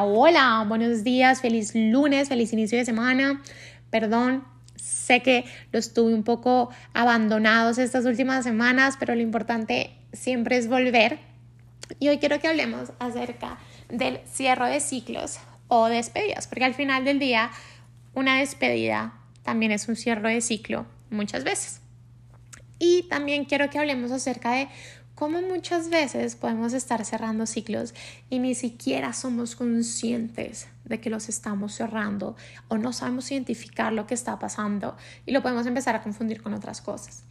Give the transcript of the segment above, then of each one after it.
Hola, buenos días, feliz lunes, feliz inicio de semana. Perdón, sé que los tuve un poco abandonados estas últimas semanas, pero lo importante siempre es volver. Y hoy quiero que hablemos acerca del cierre de ciclos o despedidas, porque al final del día una despedida también es un cierre de ciclo muchas veces. Y también quiero que hablemos acerca de cómo muchas veces podemos estar cerrando ciclos y ni siquiera somos conscientes de que los estamos cerrando o no sabemos identificar lo que está pasando y lo podemos empezar a confundir con otras cosas.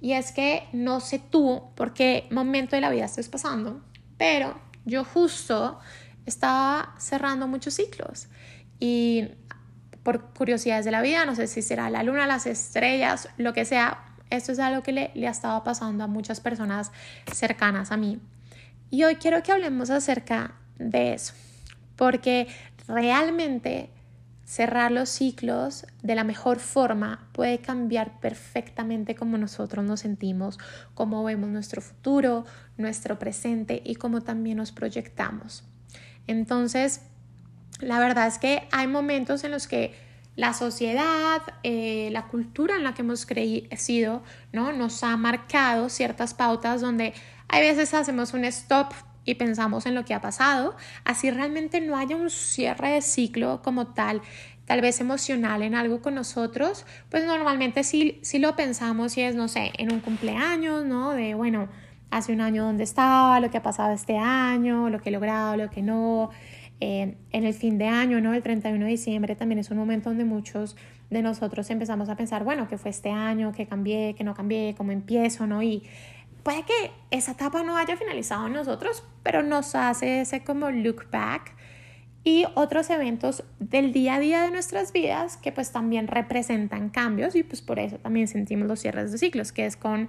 Y es que no sé tú por qué momento de la vida estás pasando, pero yo justo estaba cerrando muchos ciclos y por curiosidades de la vida, no sé si será la luna, las estrellas, lo que sea, esto es algo que le, le ha estado pasando a muchas personas cercanas a mí. Y hoy quiero que hablemos acerca de eso, porque realmente cerrar los ciclos de la mejor forma puede cambiar perfectamente cómo nosotros nos sentimos, cómo vemos nuestro futuro, nuestro presente y cómo también nos proyectamos. Entonces, la verdad es que hay momentos en los que la sociedad, eh, la cultura en la que hemos crecido, ¿no? Nos ha marcado ciertas pautas donde hay veces hacemos un stop y pensamos en lo que ha pasado, así realmente no haya un cierre de ciclo como tal, tal vez emocional en algo con nosotros, pues normalmente sí, sí lo pensamos y es, no sé, en un cumpleaños, ¿no? De, bueno, hace un año dónde estaba, lo que ha pasado este año, lo que he logrado, lo que no, en el fin de año, ¿no? El 31 de diciembre también es un momento donde muchos de nosotros empezamos a pensar, bueno, ¿qué fue este año? ¿Qué cambié? ¿Qué no cambié? ¿Cómo empiezo? ¿No? Y puede que esa etapa no haya finalizado en nosotros, pero nos hace ese como look back y otros eventos del día a día de nuestras vidas que pues también representan cambios y pues por eso también sentimos los cierres de ciclos, que es con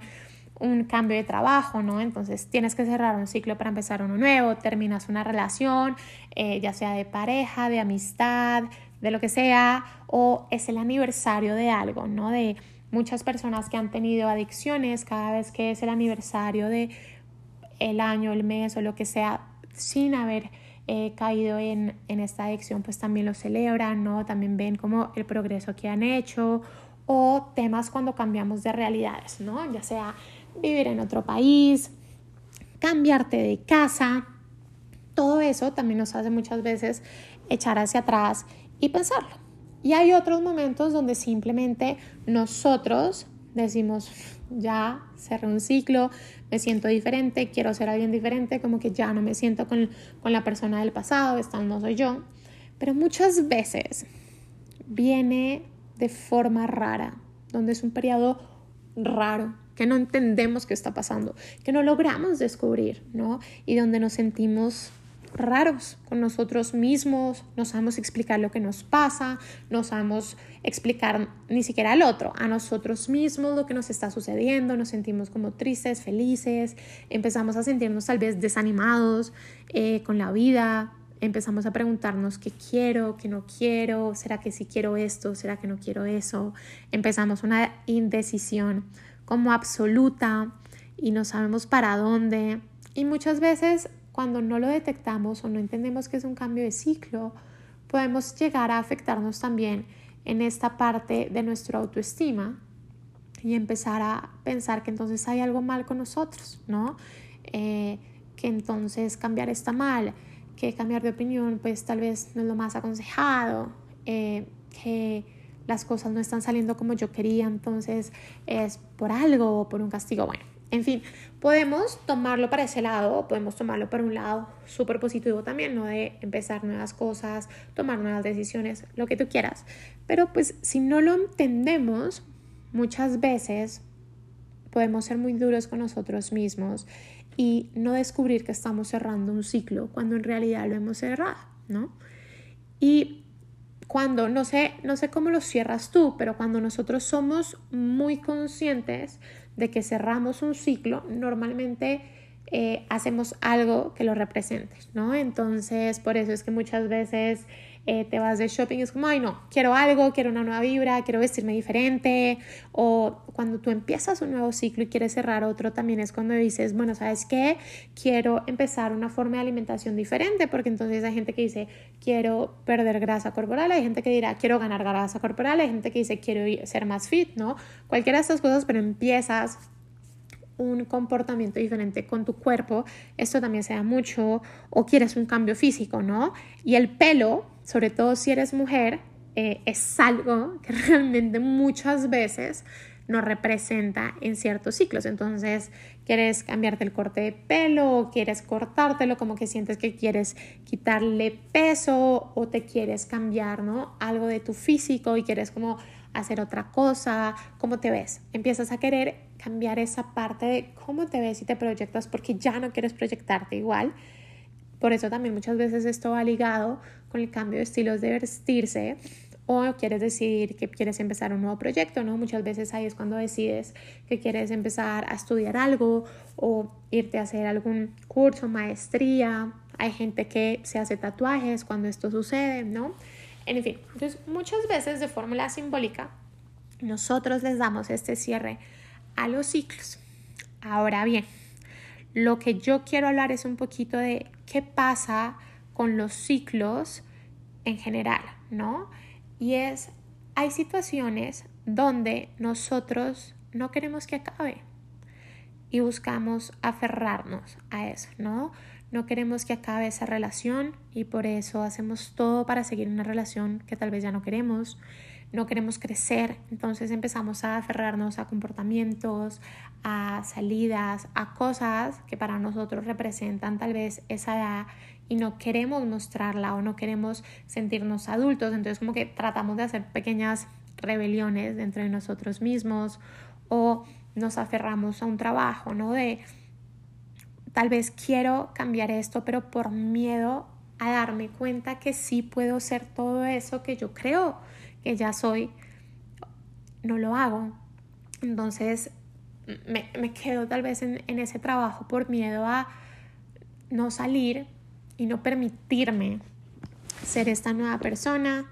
un cambio de trabajo, ¿no? Entonces tienes que cerrar un ciclo para empezar uno nuevo, terminas una relación, eh, ya sea de pareja, de amistad, de lo que sea, o es el aniversario de algo, ¿no? De muchas personas que han tenido adicciones, cada vez que es el aniversario de el año, el mes o lo que sea, sin haber eh, caído en, en esta adicción, pues también lo celebran, ¿no? También ven como el progreso que han hecho o temas cuando cambiamos de realidades, ¿no? Ya sea vivir en otro país, cambiarte de casa, todo eso también nos hace muchas veces echar hacia atrás y pensarlo. Y hay otros momentos donde simplemente nosotros decimos, ya cerré un ciclo, me siento diferente, quiero ser alguien diferente, como que ya no me siento con, con la persona del pasado, esta no soy yo. Pero muchas veces viene de forma rara, donde es un periodo raro, que no entendemos qué está pasando, que no logramos descubrir, ¿no? Y donde nos sentimos raros con nosotros mismos, no sabemos explicar lo que nos pasa, no sabemos explicar ni siquiera al otro, a nosotros mismos lo que nos está sucediendo, nos sentimos como tristes, felices, empezamos a sentirnos tal vez desanimados eh, con la vida, empezamos a preguntarnos qué quiero, qué no quiero, será que sí quiero esto, será que no quiero eso, empezamos una indecisión como absoluta y no sabemos para dónde. Y muchas veces cuando no lo detectamos o no entendemos que es un cambio de ciclo, podemos llegar a afectarnos también en esta parte de nuestra autoestima y empezar a pensar que entonces hay algo mal con nosotros, ¿no? Eh, que entonces cambiar está mal, que cambiar de opinión pues tal vez no es lo más aconsejado, eh, que las cosas no están saliendo como yo quería, entonces es por algo o por un castigo. Bueno, en fin, podemos tomarlo para ese lado podemos tomarlo para un lado súper positivo también, ¿no? De empezar nuevas cosas, tomar nuevas decisiones, lo que tú quieras. Pero pues si no lo entendemos, muchas veces podemos ser muy duros con nosotros mismos y no descubrir que estamos cerrando un ciclo cuando en realidad lo hemos cerrado, ¿no? Y cuando, no sé, no sé cómo lo cierras tú, pero cuando nosotros somos muy conscientes de que cerramos un ciclo, normalmente eh, hacemos algo que lo represente, ¿no? Entonces, por eso es que muchas veces eh, te vas de shopping es como, ay no, quiero algo, quiero una nueva vibra, quiero vestirme diferente. O cuando tú empiezas un nuevo ciclo y quieres cerrar otro, también es cuando dices, bueno, ¿sabes qué? Quiero empezar una forma de alimentación diferente, porque entonces hay gente que dice, quiero perder grasa corporal, hay gente que dirá, quiero ganar grasa corporal, hay gente que dice, quiero ser más fit, ¿no? Cualquiera de estas cosas, pero empiezas un comportamiento diferente con tu cuerpo, esto también se da mucho, o quieres un cambio físico, ¿no? Y el pelo, sobre todo si eres mujer, eh, es algo que realmente muchas veces nos representa en ciertos ciclos. Entonces, quieres cambiarte el corte de pelo, quieres cortártelo, como que sientes que quieres quitarle peso o te quieres cambiar, ¿no? Algo de tu físico y quieres como hacer otra cosa, cómo te ves. Empiezas a querer cambiar esa parte de cómo te ves y te proyectas porque ya no quieres proyectarte igual. Por eso también muchas veces esto va ligado con el cambio de estilos de vestirse o quieres decidir que quieres empezar un nuevo proyecto, ¿no? Muchas veces ahí es cuando decides que quieres empezar a estudiar algo o irte a hacer algún curso, maestría. Hay gente que se hace tatuajes cuando esto sucede, ¿no? En fin, entonces muchas veces de fórmula simbólica nosotros les damos este cierre a los ciclos. Ahora bien, lo que yo quiero hablar es un poquito de qué pasa con los ciclos en general, ¿no? Y es, hay situaciones donde nosotros no queremos que acabe y buscamos aferrarnos a eso, ¿no? No queremos que acabe esa relación y por eso hacemos todo para seguir una relación que tal vez ya no queremos no queremos crecer, entonces empezamos a aferrarnos a comportamientos, a salidas, a cosas que para nosotros representan tal vez esa edad y no queremos mostrarla o no queremos sentirnos adultos, entonces como que tratamos de hacer pequeñas rebeliones dentro de nosotros mismos o nos aferramos a un trabajo, ¿no? De tal vez quiero cambiar esto, pero por miedo a darme cuenta que sí puedo ser todo eso que yo creo que ya soy, no lo hago. Entonces me, me quedo tal vez en, en ese trabajo por miedo a no salir y no permitirme ser esta nueva persona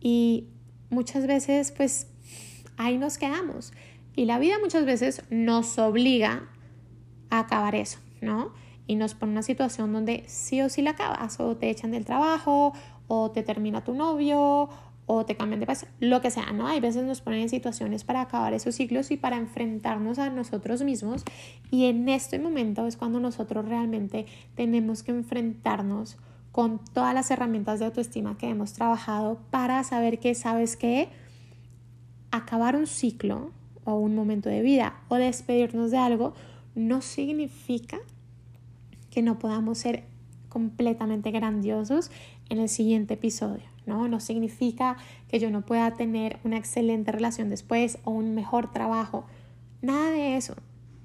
y muchas veces pues ahí nos quedamos y la vida muchas veces nos obliga a acabar eso, ¿no? Y nos pone una situación donde sí o sí la acabas o te echan del trabajo o te termina tu novio o te cambian de país, lo que sea, ¿no? Hay veces nos ponen en situaciones para acabar esos ciclos y para enfrentarnos a nosotros mismos y en este momento es cuando nosotros realmente tenemos que enfrentarnos con todas las herramientas de autoestima que hemos trabajado para saber que, ¿sabes que Acabar un ciclo o un momento de vida o despedirnos de algo no significa que no podamos ser completamente grandiosos en el siguiente episodio. ¿No? No significa que yo no pueda tener una excelente relación después o un mejor trabajo. Nada de eso.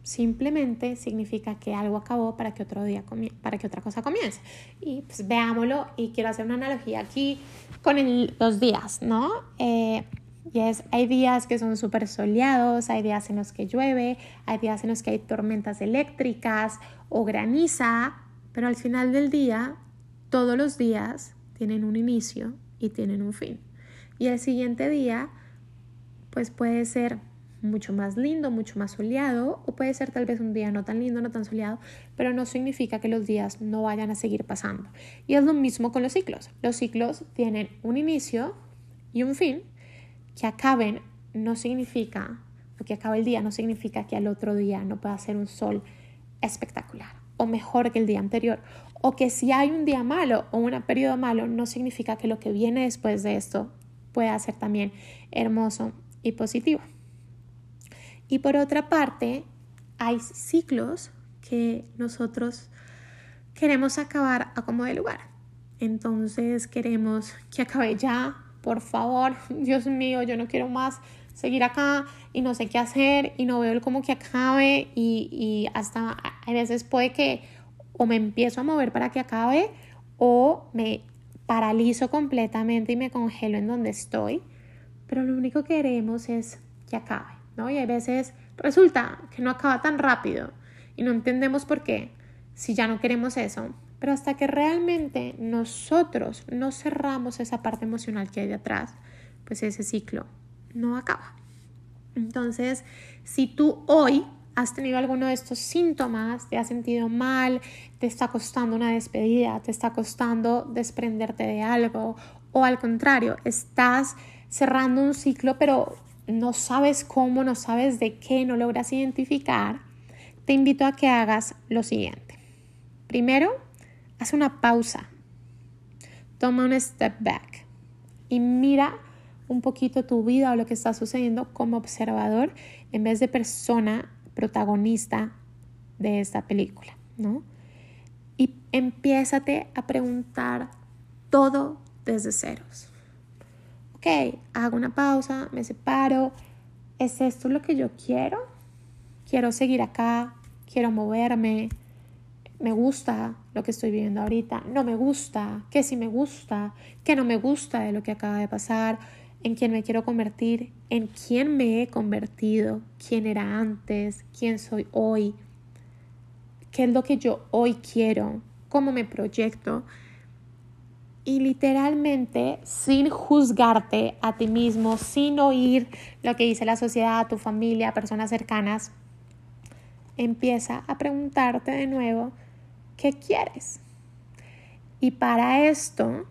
Simplemente significa que algo acabó para que otro día para que otra cosa comience. Y pues veámoslo y quiero hacer una analogía aquí con los días, ¿no? Eh, y es, hay días que son súper soleados, hay días en los que llueve, hay días en los que hay tormentas eléctricas o graniza, pero al final del día, todos los días tienen un inicio y tienen un fin. Y el siguiente día, pues puede ser mucho más lindo, mucho más soleado, o puede ser tal vez un día no tan lindo, no tan soleado, pero no significa que los días no vayan a seguir pasando. Y es lo mismo con los ciclos. Los ciclos tienen un inicio y un fin. Que acaben no significa, que acabe el día no significa que al otro día no pueda ser un sol espectacular o mejor que el día anterior o que si hay un día malo o un periodo malo, no significa que lo que viene después de esto pueda ser también hermoso y positivo. Y por otra parte, hay ciclos que nosotros queremos acabar a como de lugar. Entonces queremos que acabe ya, por favor, Dios mío, yo no quiero más seguir acá y no sé qué hacer y no veo cómo que acabe y, y hasta a veces puede que o me empiezo a mover para que acabe o me paralizo completamente y me congelo en donde estoy, pero lo único que queremos es que acabe, ¿no? Y hay veces resulta que no acaba tan rápido y no entendemos por qué, si ya no queremos eso, pero hasta que realmente nosotros no cerramos esa parte emocional que hay detrás, pues ese ciclo no acaba. Entonces, si tú hoy has tenido alguno de estos síntomas, te has sentido mal, te está costando una despedida, te está costando desprenderte de algo, o al contrario, estás cerrando un ciclo, pero no sabes cómo, no sabes de qué, no logras identificar, te invito a que hagas lo siguiente. Primero, haz una pausa, toma un step back y mira un poquito tu vida o lo que está sucediendo como observador en vez de persona protagonista de esta película, ¿no? Y empiézate a preguntar todo desde ceros. Ok, hago una pausa, me separo. ¿Es esto lo que yo quiero? Quiero seguir acá, quiero moverme. Me gusta lo que estoy viviendo ahorita. No me gusta. ¿Qué sí me gusta? ¿Qué no me gusta de lo que acaba de pasar? En quién me quiero convertir, en quién me he convertido, quién era antes, quién soy hoy, qué es lo que yo hoy quiero, cómo me proyecto. Y literalmente, sin juzgarte a ti mismo, sin oír lo que dice la sociedad, tu familia, personas cercanas, empieza a preguntarte de nuevo, ¿qué quieres? Y para esto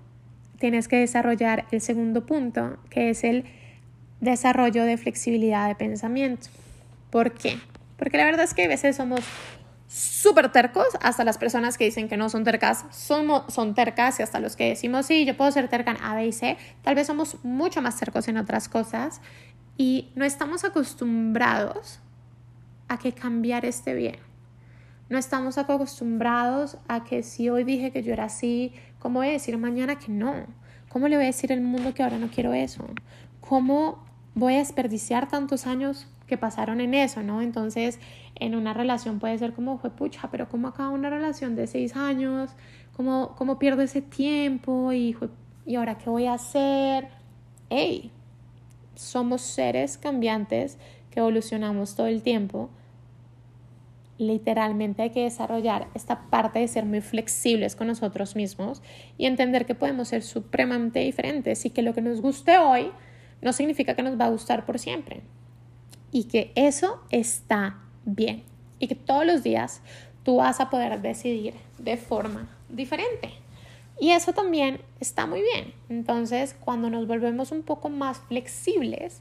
tienes que desarrollar el segundo punto, que es el desarrollo de flexibilidad de pensamiento. ¿Por qué? Porque la verdad es que a veces somos súper tercos, hasta las personas que dicen que no son tercas somos, son tercas y hasta los que decimos, sí, yo puedo ser terca en A, B y C, tal vez somos mucho más tercos en otras cosas y no estamos acostumbrados a que cambiar esté bien. No estamos acostumbrados a que si hoy dije que yo era así, ¿Cómo voy a decir mañana que no? ¿Cómo le voy a decir al mundo que ahora no quiero eso? ¿Cómo voy a desperdiciar tantos años que pasaron en eso, ¿no? Entonces, en una relación puede ser como, fue pucha, pero ¿cómo acaba una relación de seis años? ¿Cómo, cómo pierdo ese tiempo? Y, ¿Y ahora qué voy a hacer? ¡Ey! Somos seres cambiantes que evolucionamos todo el tiempo literalmente hay que desarrollar esta parte de ser muy flexibles con nosotros mismos y entender que podemos ser supremamente diferentes y que lo que nos guste hoy no significa que nos va a gustar por siempre y que eso está bien y que todos los días tú vas a poder decidir de forma diferente. Y eso también está muy bien. Entonces, cuando nos volvemos un poco más flexibles,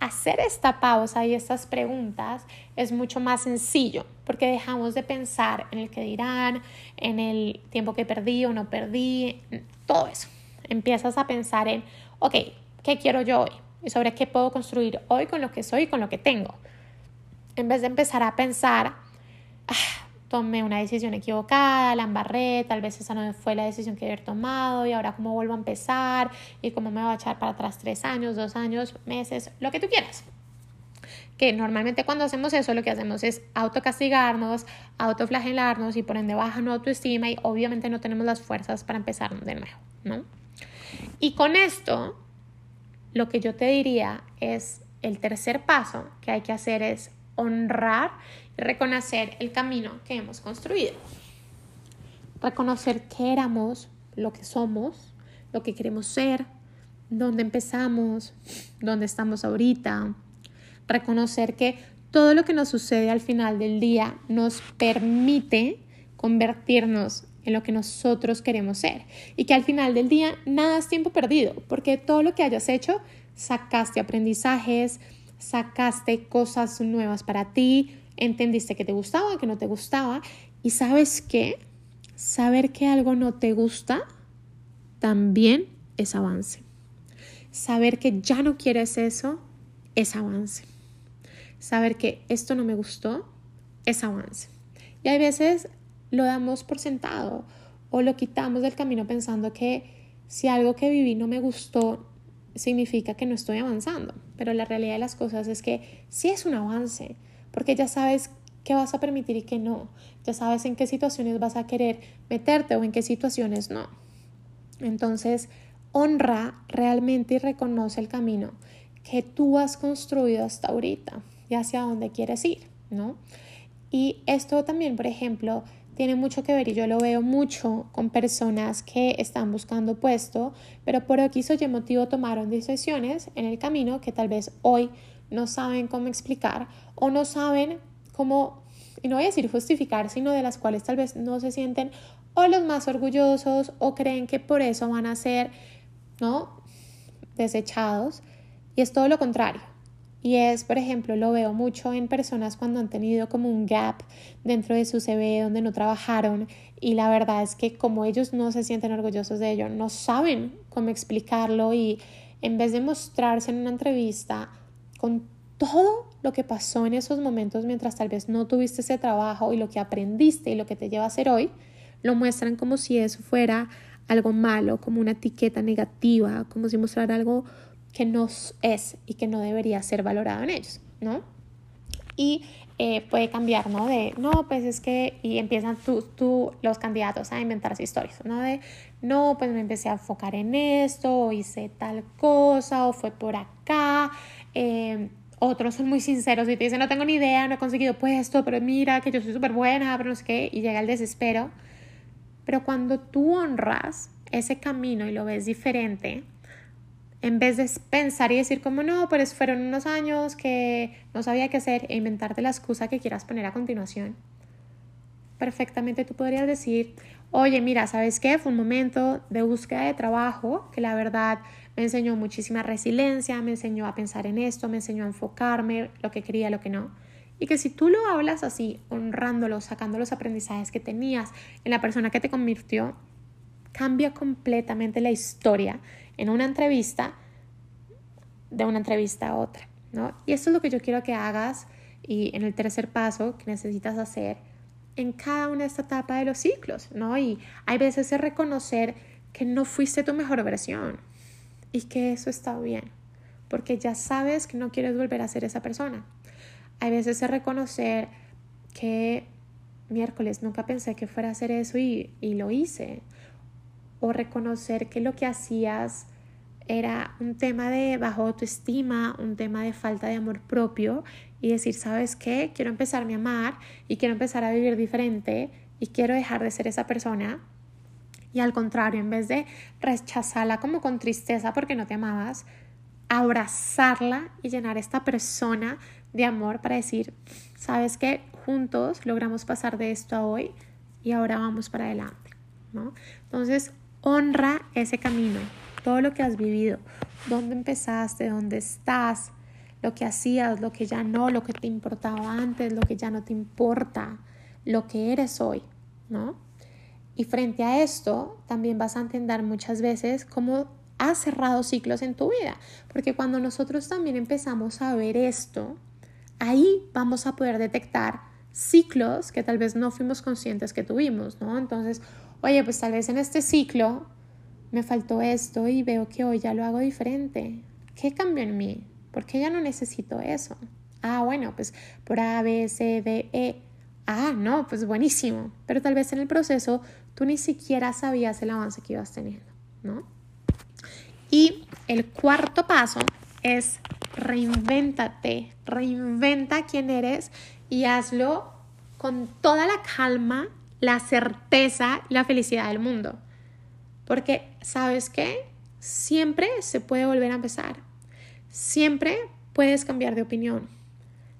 hacer esta pausa y estas preguntas es mucho más sencillo porque dejamos de pensar en el que dirán, en el tiempo que perdí o no perdí, todo eso. Empiezas a pensar en, ok, ¿qué quiero yo hoy? Y sobre qué puedo construir hoy con lo que soy y con lo que tengo. En vez de empezar a pensar, ah, tomé una decisión equivocada, la embarré, tal vez esa no fue la decisión que haber tomado y ahora cómo vuelvo a empezar y cómo me va a echar para atrás tres años, dos años, meses, lo que tú quieras. Que normalmente cuando hacemos eso lo que hacemos es autocastigarnos, autoflagelarnos y por ende baja nuestra autoestima y obviamente no tenemos las fuerzas para empezar de nuevo, ¿no? Y con esto, lo que yo te diría es el tercer paso que hay que hacer es honrar reconocer el camino que hemos construido. Reconocer qué éramos, lo que somos, lo que queremos ser, dónde empezamos, dónde estamos ahorita. Reconocer que todo lo que nos sucede al final del día nos permite convertirnos en lo que nosotros queremos ser y que al final del día nada es tiempo perdido porque todo lo que hayas hecho sacaste aprendizajes, sacaste cosas nuevas para ti, entendiste que te gustaba, que no te gustaba y sabes qué, saber que algo no te gusta también es avance. Saber que ya no quieres eso es avance. Saber que esto no me gustó es avance. Y hay veces lo damos por sentado o lo quitamos del camino pensando que si algo que viví no me gustó, significa que no estoy avanzando, pero la realidad de las cosas es que sí es un avance, porque ya sabes qué vas a permitir y qué no, ya sabes en qué situaciones vas a querer meterte o en qué situaciones no. Entonces, honra realmente y reconoce el camino que tú has construido hasta ahorita y hacia dónde quieres ir, ¿no? Y esto también, por ejemplo, tiene mucho que ver y yo lo veo mucho con personas que están buscando puesto, pero por aquí soy motivo tomaron decisiones en el camino que tal vez hoy no saben cómo explicar o no saben cómo, y no voy a decir justificar, sino de las cuales tal vez no se sienten o los más orgullosos o creen que por eso van a ser, ¿no? Desechados. Y es todo lo contrario. Y es, por ejemplo, lo veo mucho en personas cuando han tenido como un gap dentro de su CV donde no trabajaron y la verdad es que como ellos no se sienten orgullosos de ello, no saben cómo explicarlo y en vez de mostrarse en una entrevista con todo lo que pasó en esos momentos mientras tal vez no tuviste ese trabajo y lo que aprendiste y lo que te lleva a ser hoy, lo muestran como si eso fuera algo malo, como una etiqueta negativa, como si mostrara algo que no es y que no debería ser valorado en ellos, ¿no? Y eh, puede cambiar, ¿no? De, no, pues es que, y empiezan tú, tú, los candidatos a inventarse historias, ¿no? De, no, pues me empecé a enfocar en esto, o hice tal cosa, o fue por acá. Eh, otros son muy sinceros y te dicen, no tengo ni idea, no he conseguido puesto, pero mira que yo soy súper buena, pero no sé qué, y llega el desespero. Pero cuando tú honras ese camino y lo ves diferente, en vez de pensar y decir como no, pero fueron unos años que no sabía qué hacer e inventarte la excusa que quieras poner a continuación, perfectamente tú podrías decir, oye, mira, ¿sabes qué? Fue un momento de búsqueda de trabajo que la verdad me enseñó muchísima resiliencia, me enseñó a pensar en esto, me enseñó a enfocarme, lo que quería, lo que no. Y que si tú lo hablas así, honrándolo, sacando los aprendizajes que tenías en la persona que te convirtió, cambia completamente la historia en una entrevista de una entrevista a otra, ¿no? Y esto es lo que yo quiero que hagas y en el tercer paso que necesitas hacer en cada una de esta etapa de los ciclos, ¿no? Y hay veces es reconocer que no fuiste tu mejor versión y que eso está bien, porque ya sabes que no quieres volver a ser esa persona. Hay veces es reconocer que miércoles nunca pensé que fuera a hacer eso y, y lo hice o reconocer que lo que hacías era un tema de bajo autoestima, un tema de falta de amor propio y decir, ¿sabes qué? Quiero empezarme a amar y quiero empezar a vivir diferente y quiero dejar de ser esa persona. Y al contrario, en vez de rechazarla como con tristeza porque no te amabas, abrazarla y llenar esta persona de amor para decir, ¿sabes qué? Juntos logramos pasar de esto a hoy y ahora vamos para adelante, ¿no? Entonces, Honra ese camino, todo lo que has vivido, dónde empezaste, dónde estás, lo que hacías, lo que ya no, lo que te importaba antes, lo que ya no te importa, lo que eres hoy, ¿no? Y frente a esto, también vas a entender muchas veces cómo has cerrado ciclos en tu vida, porque cuando nosotros también empezamos a ver esto, ahí vamos a poder detectar ciclos que tal vez no fuimos conscientes que tuvimos, ¿no? Entonces, oye, pues tal vez en este ciclo me faltó esto y veo que hoy ya lo hago diferente. ¿Qué cambió en mí? ¿Por qué ya no necesito eso? Ah, bueno, pues por A, B, C, D, E. Ah, no, pues buenísimo. Pero tal vez en el proceso tú ni siquiera sabías el avance que ibas teniendo, ¿no? Y el cuarto paso es reinvéntate, reinventa quién eres y hazlo con toda la calma la certeza y la felicidad del mundo. Porque, ¿sabes qué? Siempre se puede volver a empezar. Siempre puedes cambiar de opinión.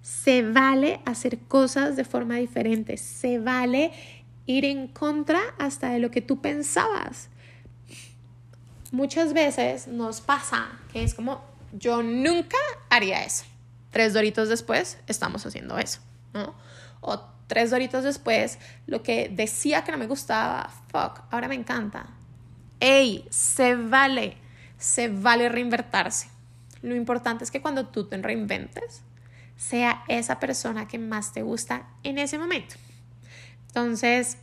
Se vale hacer cosas de forma diferente. Se vale ir en contra hasta de lo que tú pensabas. Muchas veces nos pasa que es como, yo nunca haría eso. Tres doritos después estamos haciendo eso, ¿no? O tres doritos después, lo que decía que no me gustaba, fuck, ahora me encanta. Ey, se vale, se vale reinvertirse. Lo importante es que cuando tú te reinventes, sea esa persona que más te gusta en ese momento. Entonces,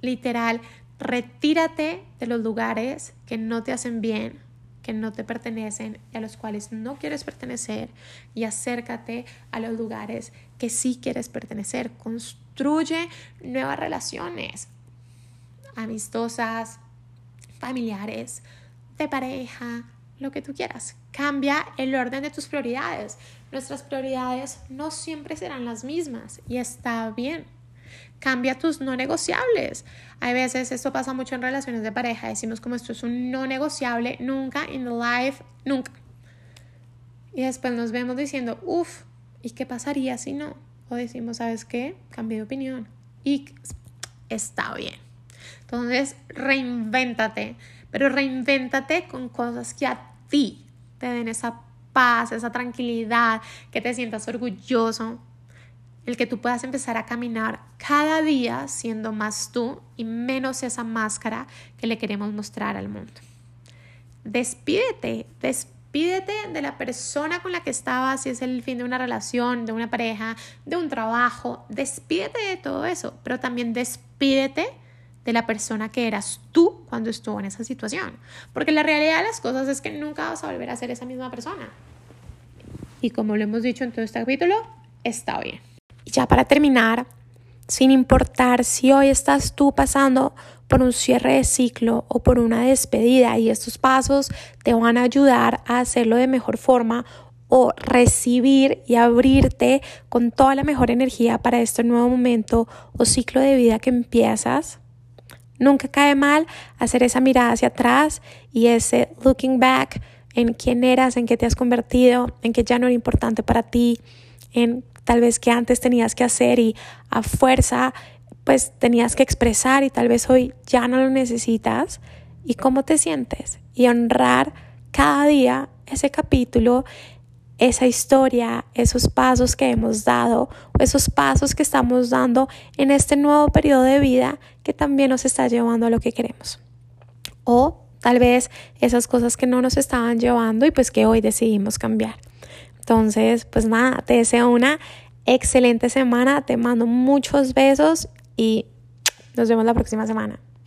literal, retírate de los lugares que no te hacen bien, que no te pertenecen y a los cuales no quieres pertenecer y acércate a los lugares que sí quieres pertenecer. Construye nuevas relaciones amistosas, familiares, de pareja, lo que tú quieras. cambia el orden de tus prioridades. Nuestras prioridades no siempre serán las mismas y está bien. Cambia tus no negociables. Hay veces esto pasa mucho en relaciones de pareja. Decimos como esto es un no negociable, nunca in the life, nunca. Y después nos vemos diciendo, uff, ¿y qué pasaría si no? O decimos, ¿sabes qué? Cambié de opinión. Y está bien. Entonces, reinvéntate, pero reinvéntate con cosas que a ti te den esa paz, esa tranquilidad, que te sientas orgulloso, el que tú puedas empezar a caminar cada día siendo más tú y menos esa máscara que le queremos mostrar al mundo. Despídete, despídete de la persona con la que estabas, si es el fin de una relación, de una pareja, de un trabajo, despídete de todo eso, pero también despídete de la persona que eras tú cuando estuvo en esa situación. Porque la realidad de las cosas es que nunca vas a volver a ser esa misma persona. Y como lo hemos dicho en todo este capítulo, está bien. Y ya para terminar, sin importar si hoy estás tú pasando por un cierre de ciclo o por una despedida y estos pasos te van a ayudar a hacerlo de mejor forma o recibir y abrirte con toda la mejor energía para este nuevo momento o ciclo de vida que empiezas. Nunca cae mal hacer esa mirada hacia atrás y ese looking back en quién eras, en qué te has convertido, en que ya no era importante para ti, en tal vez que antes tenías que hacer y a fuerza pues tenías que expresar y tal vez hoy ya no lo necesitas. Y cómo te sientes y honrar cada día ese capítulo, esa historia, esos pasos que hemos dado esos pasos que estamos dando en este nuevo periodo de vida que también nos está llevando a lo que queremos. O tal vez esas cosas que no nos estaban llevando y pues que hoy decidimos cambiar. Entonces, pues nada, te deseo una excelente semana, te mando muchos besos y nos vemos la próxima semana.